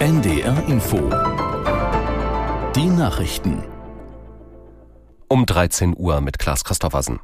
NDR Info. Die Nachrichten. Um 13 Uhr mit Klaas Christoffersen.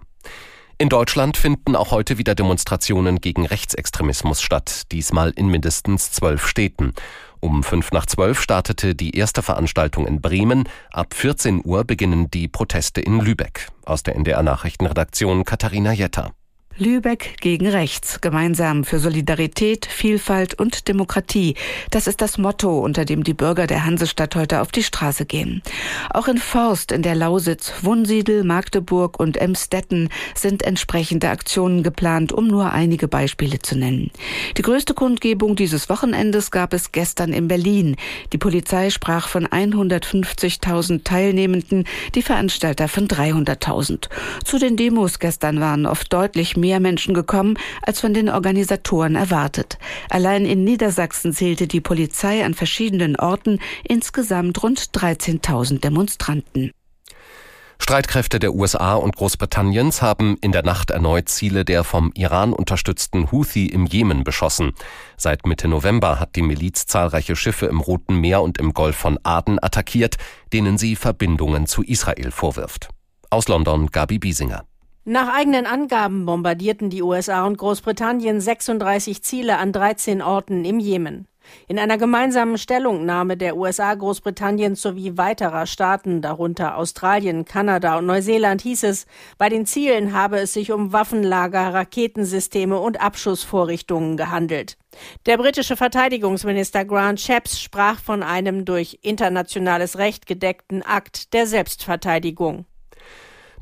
In Deutschland finden auch heute wieder Demonstrationen gegen Rechtsextremismus statt, diesmal in mindestens zwölf Städten. Um fünf nach zwölf startete die erste Veranstaltung in Bremen. Ab 14 Uhr beginnen die Proteste in Lübeck. Aus der NDR Nachrichtenredaktion Katharina Jetter. Lübeck gegen rechts, gemeinsam für Solidarität, Vielfalt und Demokratie. Das ist das Motto, unter dem die Bürger der Hansestadt heute auf die Straße gehen. Auch in Forst, in der Lausitz, Wunsiedel, Magdeburg und Emstetten sind entsprechende Aktionen geplant, um nur einige Beispiele zu nennen. Die größte Kundgebung dieses Wochenendes gab es gestern in Berlin. Die Polizei sprach von 150.000 Teilnehmenden, die Veranstalter von 300.000. Zu den Demos gestern waren oft deutlich mehr Menschen gekommen als von den Organisatoren erwartet. Allein in Niedersachsen zählte die Polizei an verschiedenen Orten insgesamt rund 13.000 Demonstranten. Streitkräfte der USA und Großbritanniens haben in der Nacht erneut Ziele der vom Iran unterstützten Houthi im Jemen beschossen. Seit Mitte November hat die Miliz zahlreiche Schiffe im Roten Meer und im Golf von Aden attackiert, denen sie Verbindungen zu Israel vorwirft. Aus London Gabi Biesinger. Nach eigenen Angaben bombardierten die USA und Großbritannien 36 Ziele an 13 Orten im Jemen. In einer gemeinsamen Stellungnahme der USA, Großbritanniens sowie weiterer Staaten, darunter Australien, Kanada und Neuseeland, hieß es, bei den Zielen habe es sich um Waffenlager, Raketensysteme und Abschussvorrichtungen gehandelt. Der britische Verteidigungsminister Grant Shapps sprach von einem durch internationales Recht gedeckten Akt der Selbstverteidigung.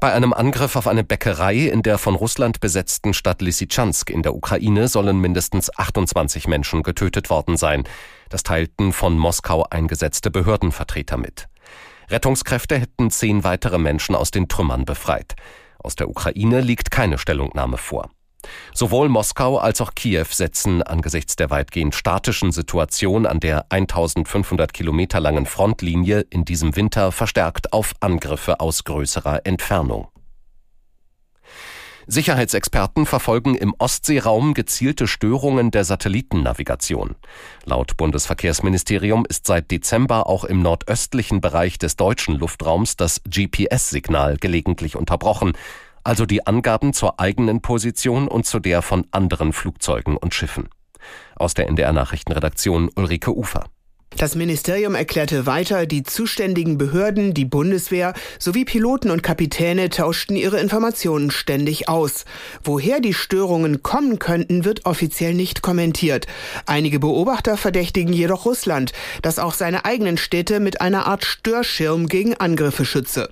Bei einem Angriff auf eine Bäckerei in der von Russland besetzten Stadt Lysychansk in der Ukraine sollen mindestens 28 Menschen getötet worden sein. Das teilten von Moskau eingesetzte Behördenvertreter mit. Rettungskräfte hätten zehn weitere Menschen aus den Trümmern befreit. Aus der Ukraine liegt keine Stellungnahme vor. Sowohl Moskau als auch Kiew setzen angesichts der weitgehend statischen Situation an der 1500 Kilometer langen Frontlinie in diesem Winter verstärkt auf Angriffe aus größerer Entfernung. Sicherheitsexperten verfolgen im Ostseeraum gezielte Störungen der Satellitennavigation. Laut Bundesverkehrsministerium ist seit Dezember auch im nordöstlichen Bereich des deutschen Luftraums das GPS-Signal gelegentlich unterbrochen also die Angaben zur eigenen Position und zu der von anderen Flugzeugen und Schiffen. Aus der NDR Nachrichtenredaktion Ulrike Ufer. Das Ministerium erklärte weiter, die zuständigen Behörden, die Bundeswehr sowie Piloten und Kapitäne tauschten ihre Informationen ständig aus. Woher die Störungen kommen könnten, wird offiziell nicht kommentiert. Einige Beobachter verdächtigen jedoch Russland, das auch seine eigenen Städte mit einer Art Störschirm gegen Angriffe schütze.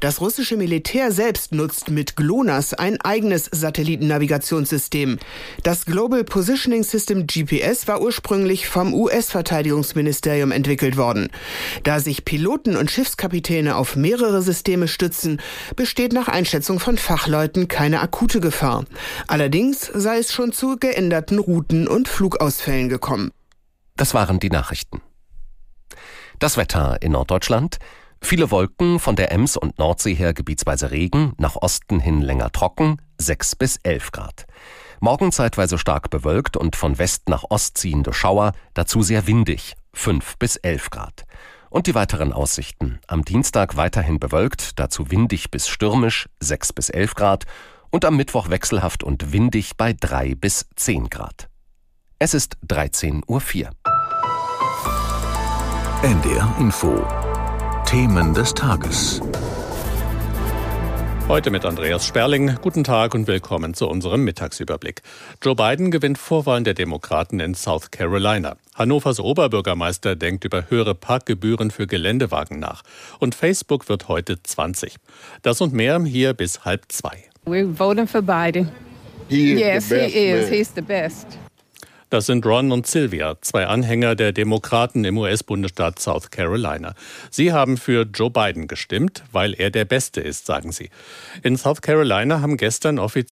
Das russische Militär selbst nutzt mit GLONASS ein eigenes Satellitennavigationssystem. Das Global Positioning System GPS war ursprünglich vom US-Verteidigungsministerium entwickelt worden. Da sich Piloten und Schiffskapitäne auf mehrere Systeme stützen, besteht nach Einschätzung von Fachleuten keine akute Gefahr. Allerdings sei es schon zu geänderten Routen und Flugausfällen gekommen. Das waren die Nachrichten. Das Wetter in Norddeutschland. Viele Wolken, von der Ems und Nordsee her gebietsweise Regen, nach Osten hin länger trocken, 6 bis 11 Grad. Morgen zeitweise stark bewölkt und von West nach Ost ziehende Schauer, dazu sehr windig, 5 bis 11 Grad. Und die weiteren Aussichten. Am Dienstag weiterhin bewölkt, dazu windig bis stürmisch, 6 bis 11 Grad. Und am Mittwoch wechselhaft und windig bei 3 bis 10 Grad. Es ist 13.04 Uhr. NDR Info Themen des Tages. Heute mit Andreas Sperling. Guten Tag und willkommen zu unserem Mittagsüberblick. Joe Biden gewinnt Vorwahlen der Demokraten in South Carolina. Hannovers Oberbürgermeister denkt über höhere Parkgebühren für Geländewagen nach. Und Facebook wird heute 20. Das und mehr hier bis halb zwei. We're voting for Biden. He yes, he is. Man. He's the best. Das sind Ron und Sylvia, zwei Anhänger der Demokraten im US-Bundesstaat South Carolina. Sie haben für Joe Biden gestimmt, weil er der Beste ist, sagen sie. In South Carolina haben gestern offiziell